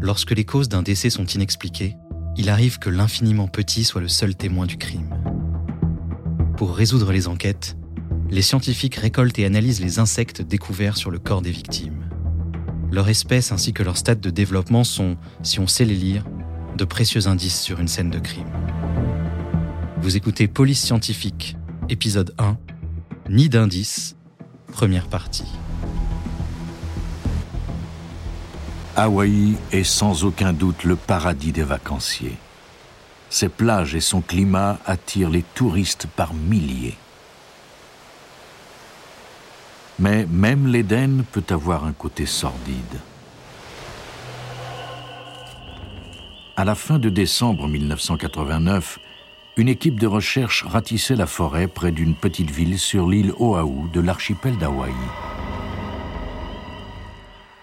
Lorsque les causes d'un décès sont inexpliquées, il arrive que l'infiniment petit soit le seul témoin du crime. Pour résoudre les enquêtes, les scientifiques récoltent et analysent les insectes découverts sur le corps des victimes. Leur espèce ainsi que leur stade de développement sont, si on sait les lire, de précieux indices sur une scène de crime. Vous écoutez Police scientifique, épisode 1, Ni d'indices, première partie. Hawaï est sans aucun doute le paradis des vacanciers. Ses plages et son climat attirent les touristes par milliers. Mais même l'Éden peut avoir un côté sordide. À la fin de décembre 1989, une équipe de recherche ratissait la forêt près d'une petite ville sur l'île Oahu de l'archipel d'Hawaï.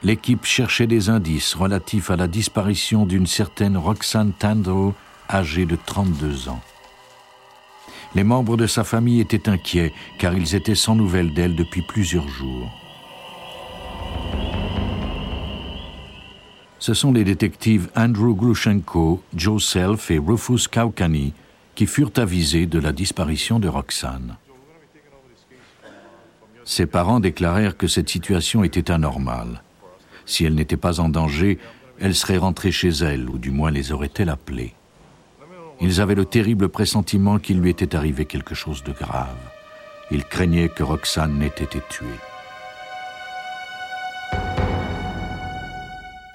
L'équipe cherchait des indices relatifs à la disparition d'une certaine Roxanne Tandro, âgée de 32 ans. Les membres de sa famille étaient inquiets car ils étaient sans nouvelles d'elle depuis plusieurs jours. Ce sont les détectives Andrew Glushenko, Joe Self et Rufus Kaukani qui furent avisés de la disparition de Roxane. Ses parents déclarèrent que cette situation était anormale. Si elle n'était pas en danger, elle serait rentrée chez elle, ou du moins les aurait-elle appelés. Ils avaient le terrible pressentiment qu'il lui était arrivé quelque chose de grave. Ils craignaient que Roxane n'ait été tuée.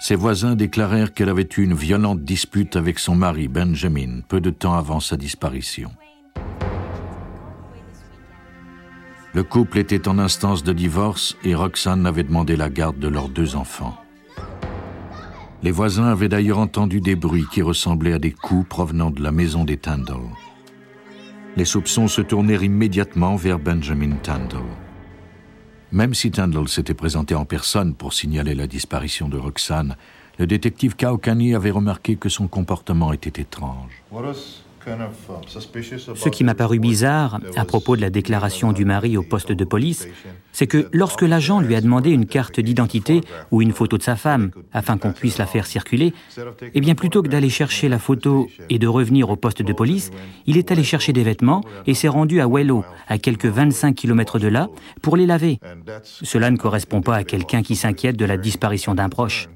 Ses voisins déclarèrent qu'elle avait eu une violente dispute avec son mari Benjamin peu de temps avant sa disparition. Le couple était en instance de divorce et Roxane avait demandé la garde de leurs deux enfants. Les voisins avaient d'ailleurs entendu des bruits qui ressemblaient à des coups provenant de la maison des Tandle. Les soupçons se tournèrent immédiatement vers Benjamin Tandle. Même si Tandle s'était présenté en personne pour signaler la disparition de Roxane, le détective Kaokani avait remarqué que son comportement était étrange. Ce qui m'a paru bizarre à propos de la déclaration du mari au poste de police, c'est que lorsque l'agent lui a demandé une carte d'identité ou une photo de sa femme afin qu'on puisse la faire circuler, eh bien plutôt que d'aller chercher la photo et de revenir au poste de police, il est allé chercher des vêtements et s'est rendu à Wello, à quelques 25 km de là, pour les laver. Cela ne correspond pas à quelqu'un qui s'inquiète de la disparition d'un proche.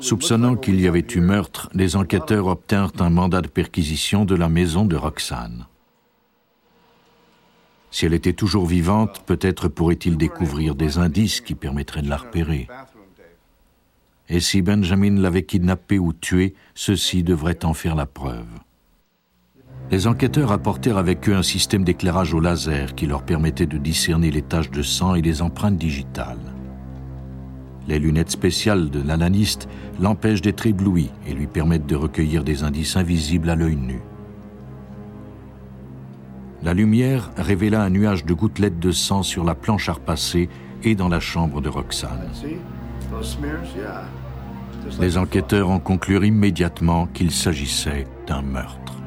Soupçonnant qu'il y avait eu meurtre, les enquêteurs obtinrent un mandat de perquisition de la maison de Roxane. Si elle était toujours vivante, peut-être pourrait-il découvrir des indices qui permettraient de la repérer. Et si Benjamin l'avait kidnappée ou tuée, ceci devrait en faire la preuve. Les enquêteurs apportèrent avec eux un système d'éclairage au laser qui leur permettait de discerner les taches de sang et les empreintes digitales. Les lunettes spéciales de l'analyste l'empêchent d'être ébloui et lui permettent de recueillir des indices invisibles à l'œil nu. La lumière révéla un nuage de gouttelettes de sang sur la planche à repasser et dans la chambre de Roxane. Les enquêteurs en conclurent immédiatement qu'il s'agissait d'un meurtre.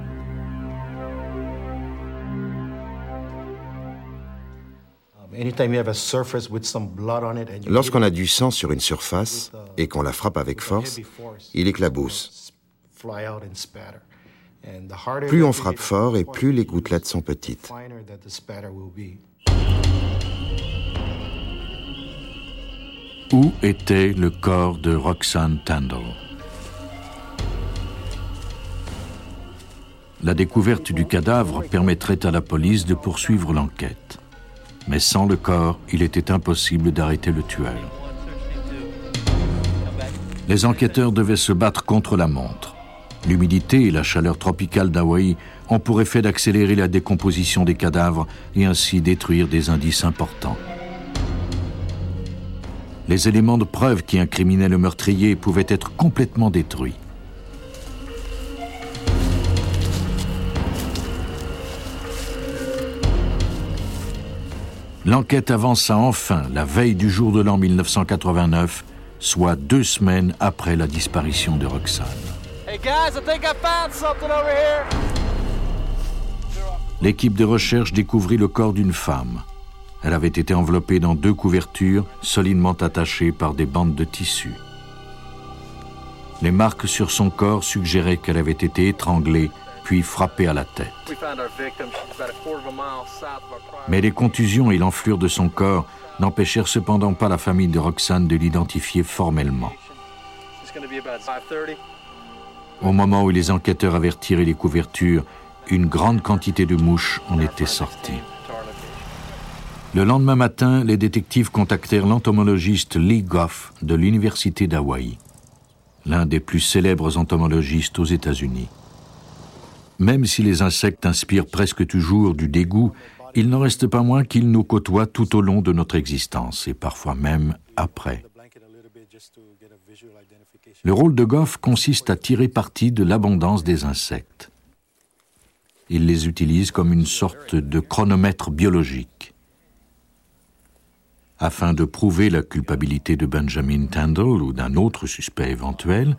Lorsqu'on a du sang sur une surface et qu'on la frappe avec force, il éclabousse. Plus on frappe fort et plus les gouttelettes sont petites. Où était le corps de Roxanne Tandle La découverte du cadavre permettrait à la police de poursuivre l'enquête mais sans le corps, il était impossible d'arrêter le tueur. Les enquêteurs devaient se battre contre la montre. L'humidité et la chaleur tropicale d'Hawaï ont pour effet d'accélérer la décomposition des cadavres et ainsi détruire des indices importants. Les éléments de preuve qui incriminaient le meurtrier pouvaient être complètement détruits. L'enquête avança enfin la veille du jour de l'an 1989, soit deux semaines après la disparition de Roxane. L'équipe de recherche découvrit le corps d'une femme. Elle avait été enveloppée dans deux couvertures solidement attachées par des bandes de tissu. Les marques sur son corps suggéraient qu'elle avait été étranglée puis frappée à la tête. Mais les contusions et l'enflure de son corps n'empêchèrent cependant pas la famille de Roxane de l'identifier formellement. Au moment où les enquêteurs avaient retiré les couvertures, une grande quantité de mouches en était sortie. Le lendemain matin, les détectives contactèrent l'entomologiste Lee Goff de l'Université d'Hawaï, l'un des plus célèbres entomologistes aux États-Unis. Même si les insectes inspirent presque toujours du dégoût, il n'en reste pas moins qu'ils nous côtoient tout au long de notre existence et parfois même après. Le rôle de Goff consiste à tirer parti de l'abondance des insectes. Il les utilise comme une sorte de chronomètre biologique. Afin de prouver la culpabilité de Benjamin Tandle ou d'un autre suspect éventuel,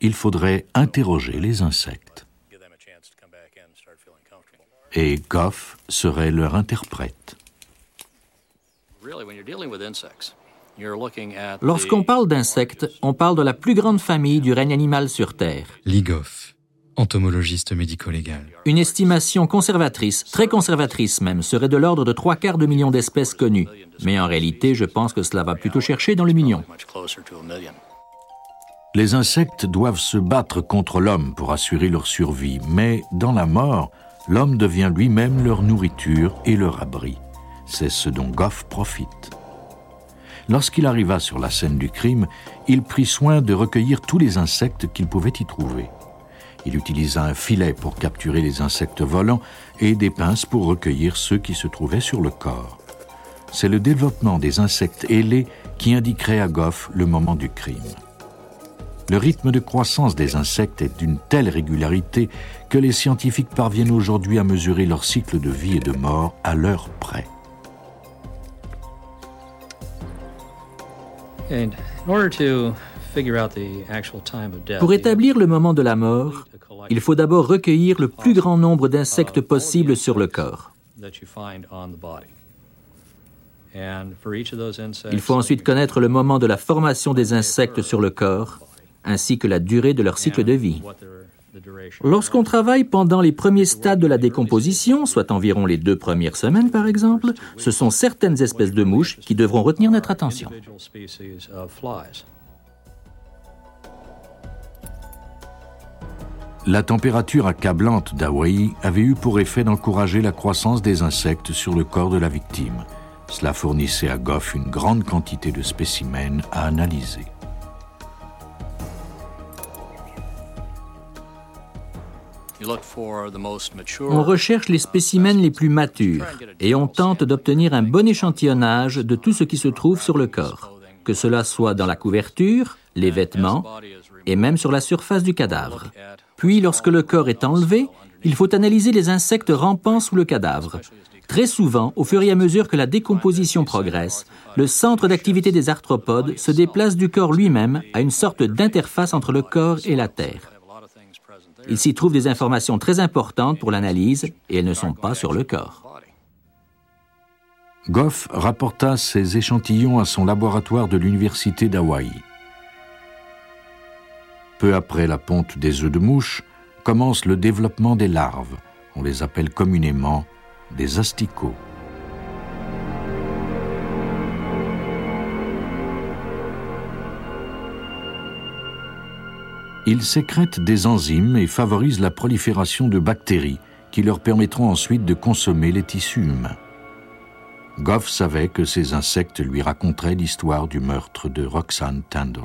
il faudrait interroger les insectes. Et Goff serait leur interprète. Lorsqu'on parle d'insectes, on parle de la plus grande famille du règne animal sur Terre. Lee Goff, entomologiste médico-légal. Une estimation conservatrice, très conservatrice même, serait de l'ordre de trois quarts de million d'espèces connues. Mais en réalité, je pense que cela va plutôt chercher dans le million. Les insectes doivent se battre contre l'homme pour assurer leur survie, mais dans la mort, l'homme devient lui-même leur nourriture et leur abri. C'est ce dont Goff profite. Lorsqu'il arriva sur la scène du crime, il prit soin de recueillir tous les insectes qu'il pouvait y trouver. Il utilisa un filet pour capturer les insectes volants et des pinces pour recueillir ceux qui se trouvaient sur le corps. C'est le développement des insectes ailés qui indiquerait à Goff le moment du crime. Le rythme de croissance des insectes est d'une telle régularité que les scientifiques parviennent aujourd'hui à mesurer leur cycle de vie et de mort à l'heure près. Pour établir le moment de la mort, il faut d'abord recueillir le plus grand nombre d'insectes possible sur le corps. Il faut ensuite connaître le moment de la formation des insectes sur le corps, ainsi que la durée de leur cycle de vie. Lorsqu'on travaille pendant les premiers stades de la décomposition, soit environ les deux premières semaines par exemple, ce sont certaines espèces de mouches qui devront retenir notre attention. La température accablante d'Hawaï avait eu pour effet d'encourager la croissance des insectes sur le corps de la victime. Cela fournissait à Goff une grande quantité de spécimens à analyser. On recherche les spécimens les plus matures et on tente d'obtenir un bon échantillonnage de tout ce qui se trouve sur le corps, que cela soit dans la couverture, les vêtements et même sur la surface du cadavre. Puis, lorsque le corps est enlevé, il faut analyser les insectes rampant sous le cadavre. Très souvent, au fur et à mesure que la décomposition progresse, le centre d'activité des arthropodes se déplace du corps lui-même à une sorte d'interface entre le corps et la terre. Il s'y trouve des informations très importantes pour l'analyse et elles ne sont pas sur le corps. Goff rapporta ses échantillons à son laboratoire de l'Université d'Hawaï. Peu après la ponte des œufs de mouche, commence le développement des larves. On les appelle communément des asticots. Ils sécrètent des enzymes et favorisent la prolifération de bactéries qui leur permettront ensuite de consommer les tissus humains. Goff savait que ces insectes lui raconteraient l'histoire du meurtre de Roxanne Tandle.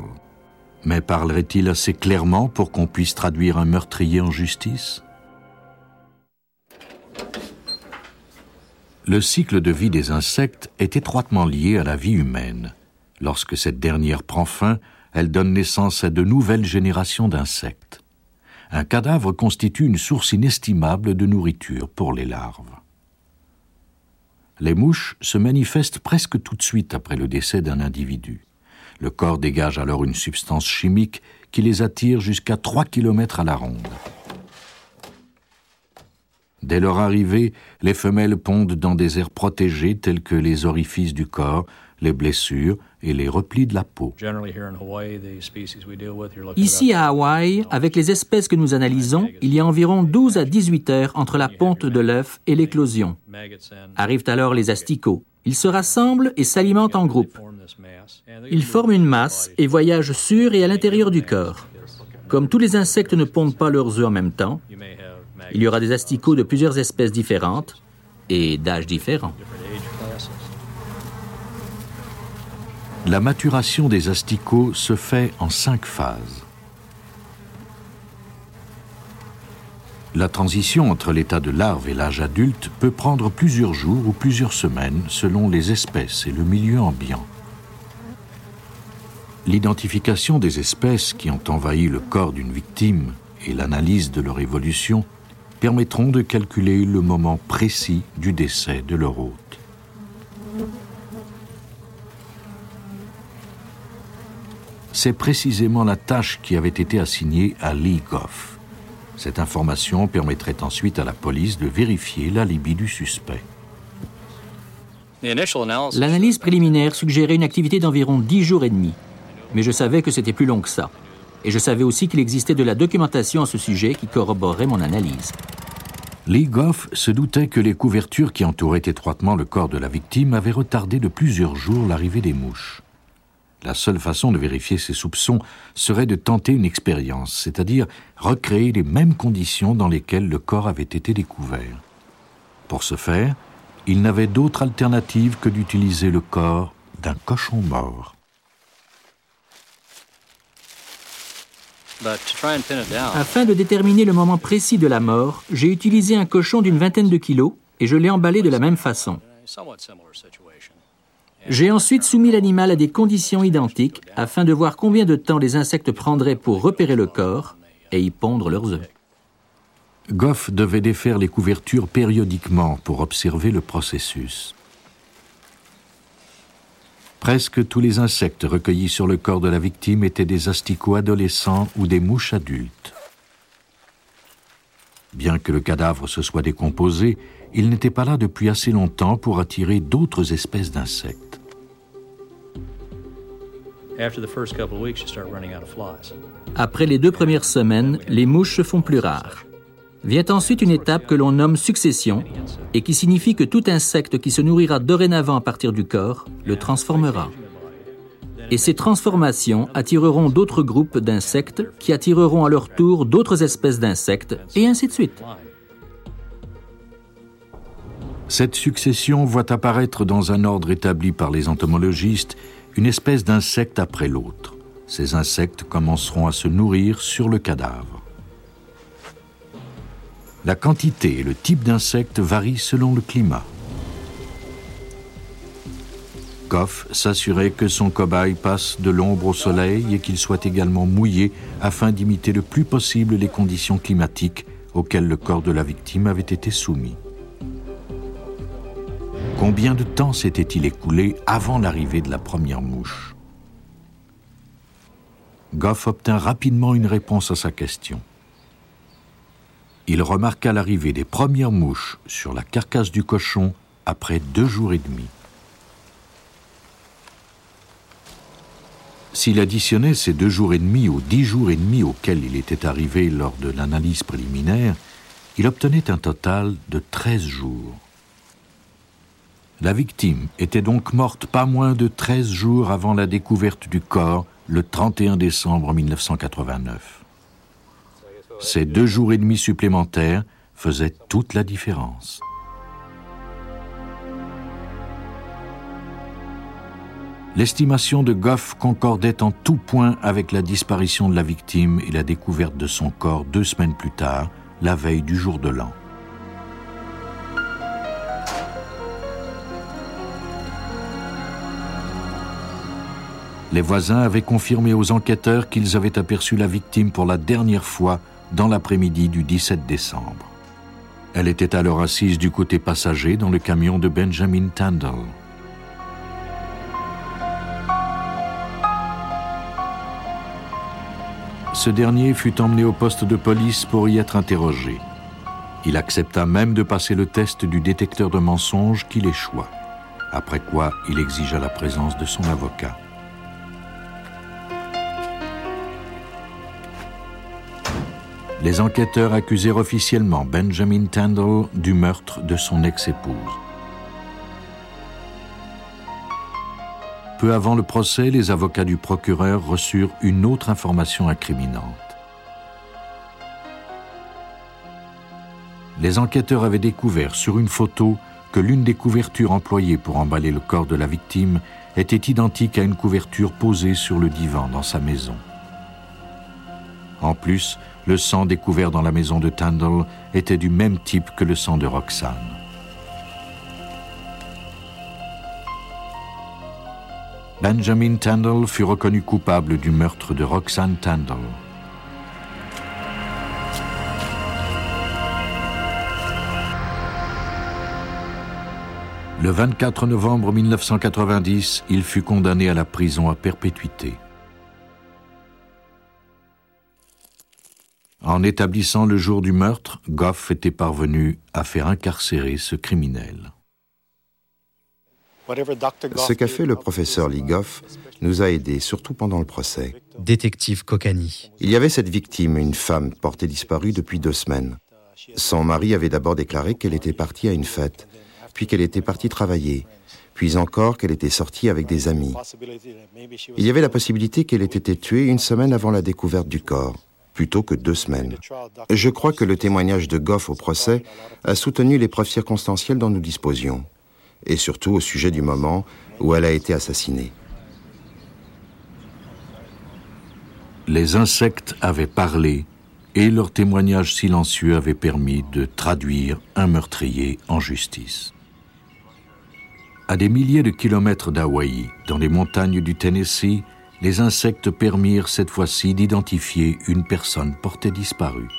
Mais parlerait-il assez clairement pour qu'on puisse traduire un meurtrier en justice? Le cycle de vie des insectes est étroitement lié à la vie humaine. Lorsque cette dernière prend fin, elle donne naissance à de nouvelles générations d'insectes. Un cadavre constitue une source inestimable de nourriture pour les larves. Les mouches se manifestent presque tout de suite après le décès d'un individu. Le corps dégage alors une substance chimique qui les attire jusqu'à 3 km à la ronde. Dès leur arrivée, les femelles pondent dans des aires protégées tels que les orifices du corps, les blessures et les replis de la peau. Ici à Hawaï, avec les espèces que nous analysons, il y a environ 12 à 18 heures entre la ponte de l'œuf et l'éclosion. Arrivent alors les asticots. Ils se rassemblent et s'alimentent en groupe. Ils forment une masse et voyagent sur et à l'intérieur du corps. Comme tous les insectes ne pondent pas leurs œufs en même temps, il y aura des asticots de plusieurs espèces différentes et d'âges différents. La maturation des asticots se fait en cinq phases. La transition entre l'état de larve et l'âge adulte peut prendre plusieurs jours ou plusieurs semaines selon les espèces et le milieu ambiant. L'identification des espèces qui ont envahi le corps d'une victime et l'analyse de leur évolution permettront de calculer le moment précis du décès de leur hôte. C'est précisément la tâche qui avait été assignée à Lee Goff. Cette information permettrait ensuite à la police de vérifier l'alibi du suspect. L'analyse préliminaire suggérait une activité d'environ 10 jours et demi, mais je savais que c'était plus long que ça. Et je savais aussi qu'il existait de la documentation à ce sujet qui corroborait mon analyse. Lee Goff se doutait que les couvertures qui entouraient étroitement le corps de la victime avaient retardé de plusieurs jours l'arrivée des mouches. La seule façon de vérifier ses soupçons serait de tenter une expérience, c'est-à-dire recréer les mêmes conditions dans lesquelles le corps avait été découvert. Pour ce faire, il n'avait d'autre alternative que d'utiliser le corps d'un cochon mort. Afin de déterminer le moment précis de la mort, j'ai utilisé un cochon d'une vingtaine de kilos et je l'ai emballé de la même façon. J'ai ensuite soumis l'animal à des conditions identiques afin de voir combien de temps les insectes prendraient pour repérer le corps et y pondre leurs œufs. Goff devait défaire les couvertures périodiquement pour observer le processus. Presque tous les insectes recueillis sur le corps de la victime étaient des asticots adolescents ou des mouches adultes. Bien que le cadavre se soit décomposé, il n'était pas là depuis assez longtemps pour attirer d'autres espèces d'insectes. Après les deux premières semaines, les mouches se font plus rares. Vient ensuite une étape que l'on nomme succession et qui signifie que tout insecte qui se nourrira dorénavant à partir du corps le transformera. Et ces transformations attireront d'autres groupes d'insectes qui attireront à leur tour d'autres espèces d'insectes et ainsi de suite. Cette succession voit apparaître dans un ordre établi par les entomologistes une espèce d'insecte après l'autre. Ces insectes commenceront à se nourrir sur le cadavre. La quantité et le type d'insectes varient selon le climat. Goff s'assurait que son cobaye passe de l'ombre au soleil et qu'il soit également mouillé afin d'imiter le plus possible les conditions climatiques auxquelles le corps de la victime avait été soumis. Combien de temps s'était-il écoulé avant l'arrivée de la première mouche? Goff obtint rapidement une réponse à sa question. Il remarqua l'arrivée des premières mouches sur la carcasse du cochon après deux jours et demi. S'il additionnait ces deux jours et demi aux dix jours et demi auxquels il était arrivé lors de l'analyse préliminaire, il obtenait un total de treize jours. La victime était donc morte pas moins de 13 jours avant la découverte du corps, le 31 décembre 1989. Ces deux jours et demi supplémentaires faisaient toute la différence. L'estimation de Goff concordait en tout point avec la disparition de la victime et la découverte de son corps deux semaines plus tard, la veille du jour de l'an. Les voisins avaient confirmé aux enquêteurs qu'ils avaient aperçu la victime pour la dernière fois dans l'après-midi du 17 décembre. Elle était alors assise du côté passager dans le camion de Benjamin Tandle. Ce dernier fut emmené au poste de police pour y être interrogé. Il accepta même de passer le test du détecteur de mensonges qu'il échoua, après quoi il exigea la présence de son avocat. Les enquêteurs accusèrent officiellement Benjamin Tandle du meurtre de son ex-épouse. Peu avant le procès, les avocats du procureur reçurent une autre information incriminante. Les enquêteurs avaient découvert sur une photo que l'une des couvertures employées pour emballer le corps de la victime était identique à une couverture posée sur le divan dans sa maison. En plus, le sang découvert dans la maison de Tandle était du même type que le sang de Roxane. Benjamin Tandle fut reconnu coupable du meurtre de Roxane Tandle. Le 24 novembre 1990, il fut condamné à la prison à perpétuité. En établissant le jour du meurtre, Goff était parvenu à faire incarcérer ce criminel. Ce qu'a fait le professeur Ligoff nous a aidés, surtout pendant le procès. Détective Kokani. Il y avait cette victime, une femme portée disparue depuis deux semaines. Son mari avait d'abord déclaré qu'elle était partie à une fête, puis qu'elle était partie travailler, puis encore qu'elle était sortie avec des amis. Il y avait la possibilité qu'elle ait été tuée une semaine avant la découverte du corps, plutôt que deux semaines. Je crois que le témoignage de Goff au procès a soutenu les preuves circonstancielles dont nous disposions et surtout au sujet du moment où elle a été assassinée. Les insectes avaient parlé et leur témoignage silencieux avait permis de traduire un meurtrier en justice. À des milliers de kilomètres d'Hawaï, dans les montagnes du Tennessee, les insectes permirent cette fois-ci d'identifier une personne portée disparue.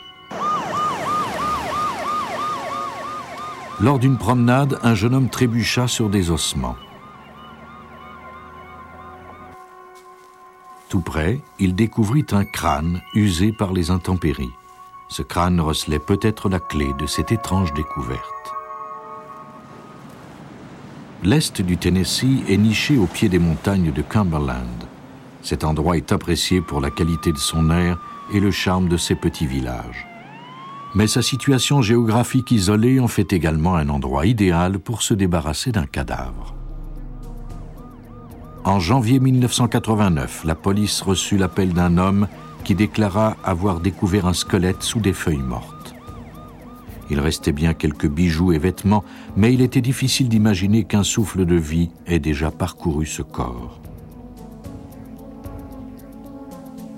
Lors d'une promenade, un jeune homme trébucha sur des ossements. Tout près, il découvrit un crâne usé par les intempéries. Ce crâne recelait peut-être la clé de cette étrange découverte. L'est du Tennessee est niché au pied des montagnes de Cumberland. Cet endroit est apprécié pour la qualité de son air et le charme de ses petits villages mais sa situation géographique isolée en fait également un endroit idéal pour se débarrasser d'un cadavre. En janvier 1989, la police reçut l'appel d'un homme qui déclara avoir découvert un squelette sous des feuilles mortes. Il restait bien quelques bijoux et vêtements, mais il était difficile d'imaginer qu'un souffle de vie ait déjà parcouru ce corps.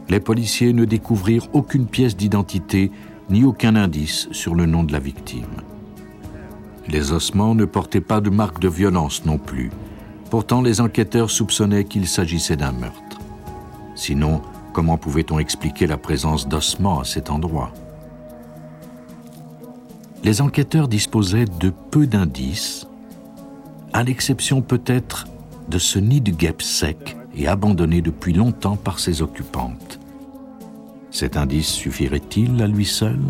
Les policiers ne découvrirent aucune pièce d'identité ni aucun indice sur le nom de la victime. Les ossements ne portaient pas de marque de violence non plus. Pourtant, les enquêteurs soupçonnaient qu'il s'agissait d'un meurtre. Sinon, comment pouvait-on expliquer la présence d'ossements à cet endroit? Les enquêteurs disposaient de peu d'indices, à l'exception peut-être de ce nid de guêpes sec et abandonné depuis longtemps par ses occupantes. Cet indice suffirait-il à lui seul?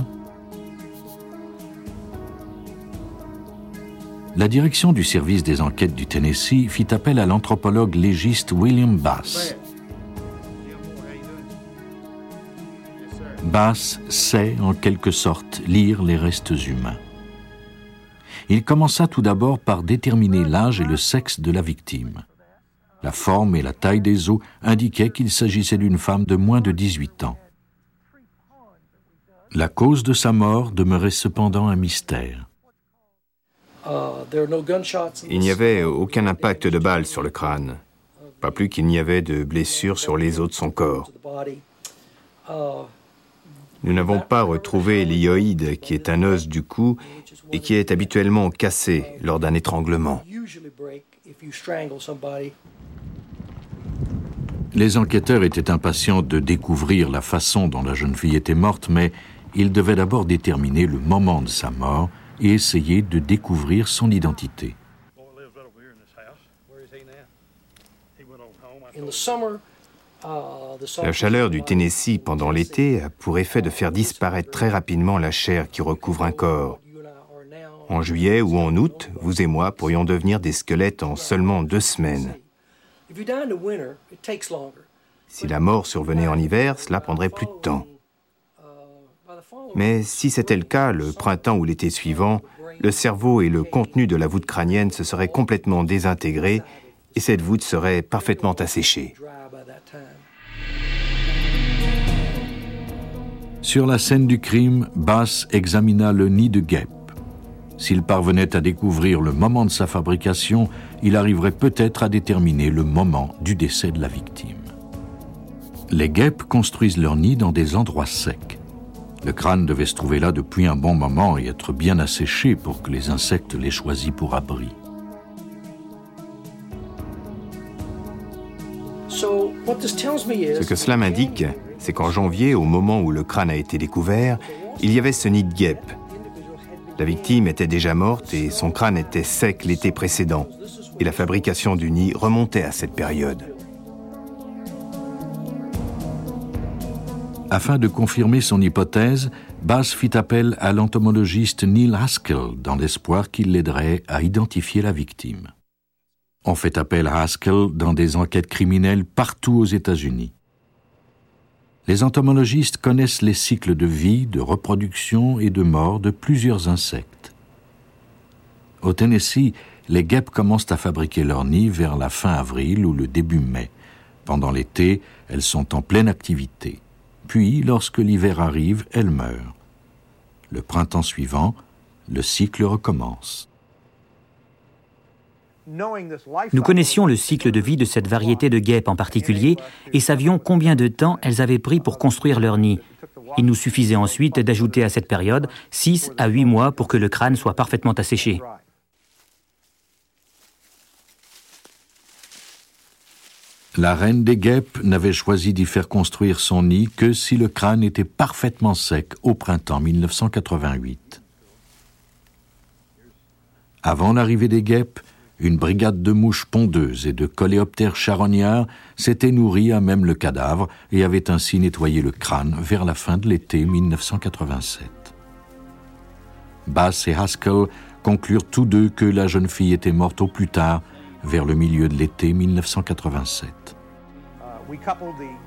La direction du service des enquêtes du Tennessee fit appel à l'anthropologue légiste William Bass. Bass sait en quelque sorte lire les restes humains. Il commença tout d'abord par déterminer l'âge et le sexe de la victime. La forme et la taille des os indiquaient qu'il s'agissait d'une femme de moins de 18 ans. La cause de sa mort demeurait cependant un mystère. Il n'y avait aucun impact de balle sur le crâne, pas plus qu'il n'y avait de blessures sur les os de son corps. Nous n'avons pas retrouvé l'hyoïde, qui est un os du cou et qui est habituellement cassé lors d'un étranglement. Les enquêteurs étaient impatients de découvrir la façon dont la jeune fille était morte, mais il devait d'abord déterminer le moment de sa mort et essayer de découvrir son identité. La chaleur du Tennessee pendant l'été a pour effet de faire disparaître très rapidement la chair qui recouvre un corps. En juillet ou en août, vous et moi pourrions devenir des squelettes en seulement deux semaines. Si la mort survenait en hiver, cela prendrait plus de temps. Mais si c'était le cas, le printemps ou l'été suivant, le cerveau et le contenu de la voûte crânienne se seraient complètement désintégrés et cette voûte serait parfaitement asséchée. Sur la scène du crime, Bass examina le nid de guêpe. S'il parvenait à découvrir le moment de sa fabrication, il arriverait peut-être à déterminer le moment du décès de la victime. Les guêpes construisent leur nid dans des endroits secs. Le crâne devait se trouver là depuis un bon moment et être bien asséché pour que les insectes l'aient choisi pour abri. Ce que cela m'indique, c'est qu'en janvier, au moment où le crâne a été découvert, il y avait ce nid de guêpe. La victime était déjà morte et son crâne était sec l'été précédent, et la fabrication du nid remontait à cette période. Afin de confirmer son hypothèse, Bass fit appel à l'entomologiste Neil Haskell dans l'espoir qu'il l'aiderait à identifier la victime. On fait appel à Haskell dans des enquêtes criminelles partout aux États-Unis. Les entomologistes connaissent les cycles de vie, de reproduction et de mort de plusieurs insectes. Au Tennessee, les guêpes commencent à fabriquer leur nid vers la fin avril ou le début mai. Pendant l'été, elles sont en pleine activité. Puis, lorsque l'hiver arrive, elle meurt. Le printemps suivant, le cycle recommence. Nous connaissions le cycle de vie de cette variété de guêpes en particulier et savions combien de temps elles avaient pris pour construire leur nid. Il nous suffisait ensuite d'ajouter à cette période 6 à 8 mois pour que le crâne soit parfaitement asséché. La reine des guêpes n'avait choisi d'y faire construire son nid que si le crâne était parfaitement sec au printemps 1988. Avant l'arrivée des guêpes, une brigade de mouches pondeuses et de coléoptères charognards s'était nourrie à même le cadavre et avait ainsi nettoyé le crâne vers la fin de l'été 1987. Bass et Haskell conclurent tous deux que la jeune fille était morte au plus tard, vers le milieu de l'été 1987.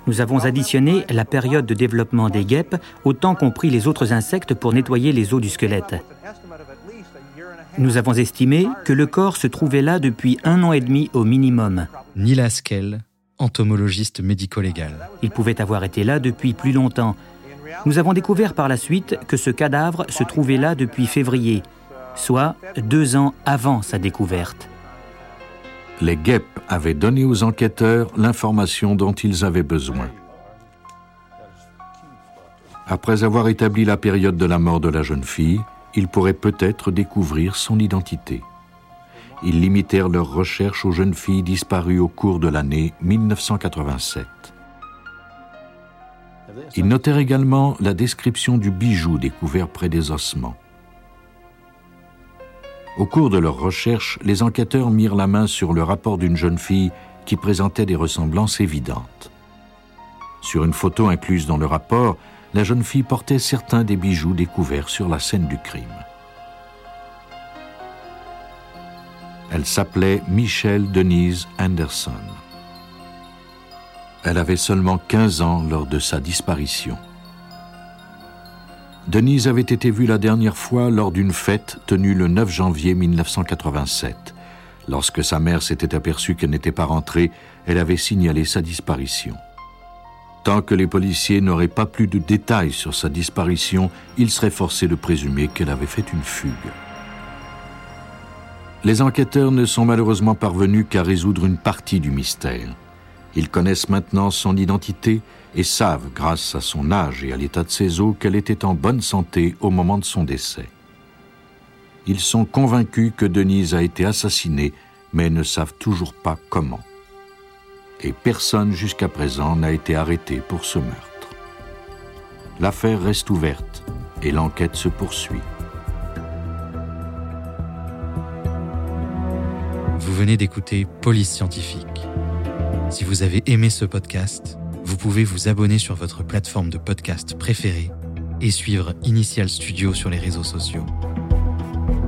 Nous avons additionné la période de développement des guêpes au temps qu'ont pris les autres insectes pour nettoyer les os du squelette. Nous avons estimé que le corps se trouvait là depuis un an et demi au minimum. Neil Haskell, entomologiste médico-légal. Il pouvait avoir été là depuis plus longtemps. Nous avons découvert par la suite que ce cadavre se trouvait là depuis février, soit deux ans avant sa découverte. Les guêpes avaient donné aux enquêteurs l'information dont ils avaient besoin. Après avoir établi la période de la mort de la jeune fille, ils pourraient peut-être découvrir son identité. Ils limitèrent leurs recherches aux jeunes filles disparues au cours de l'année 1987. Ils notèrent également la description du bijou découvert près des ossements. Au cours de leurs recherches, les enquêteurs mirent la main sur le rapport d'une jeune fille qui présentait des ressemblances évidentes. Sur une photo incluse dans le rapport, la jeune fille portait certains des bijoux découverts sur la scène du crime. Elle s'appelait Michelle Denise Anderson. Elle avait seulement 15 ans lors de sa disparition. Denise avait été vue la dernière fois lors d'une fête tenue le 9 janvier 1987. Lorsque sa mère s'était aperçue qu'elle n'était pas rentrée, elle avait signalé sa disparition. Tant que les policiers n'auraient pas plus de détails sur sa disparition, ils seraient forcés de présumer qu'elle avait fait une fugue. Les enquêteurs ne sont malheureusement parvenus qu'à résoudre une partie du mystère. Ils connaissent maintenant son identité et savent, grâce à son âge et à l'état de ses os, qu'elle était en bonne santé au moment de son décès. Ils sont convaincus que Denise a été assassinée, mais ne savent toujours pas comment et personne jusqu'à présent n'a été arrêté pour ce meurtre. L'affaire reste ouverte et l'enquête se poursuit. Vous venez d'écouter Police Scientifique. Si vous avez aimé ce podcast, vous pouvez vous abonner sur votre plateforme de podcast préférée et suivre Initial Studio sur les réseaux sociaux.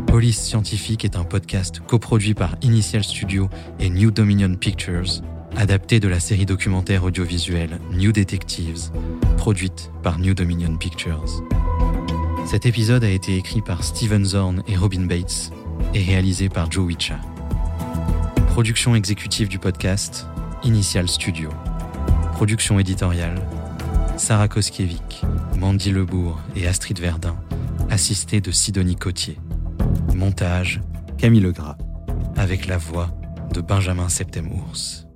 Police Scientifique est un podcast coproduit par Initial Studio et New Dominion Pictures, adapté de la série documentaire audiovisuelle New Detectives, produite par New Dominion Pictures. Cet épisode a été écrit par Steven Zorn et Robin Bates et réalisé par Joe Wicha. Production exécutive du podcast, Initial Studio. Production éditoriale, Sarah Koskiewicz, Mandy Lebourg et Astrid Verdun, assistée de Sidonie Cotier. Montage, Camille Legras, avec la voix de Benjamin Septemours.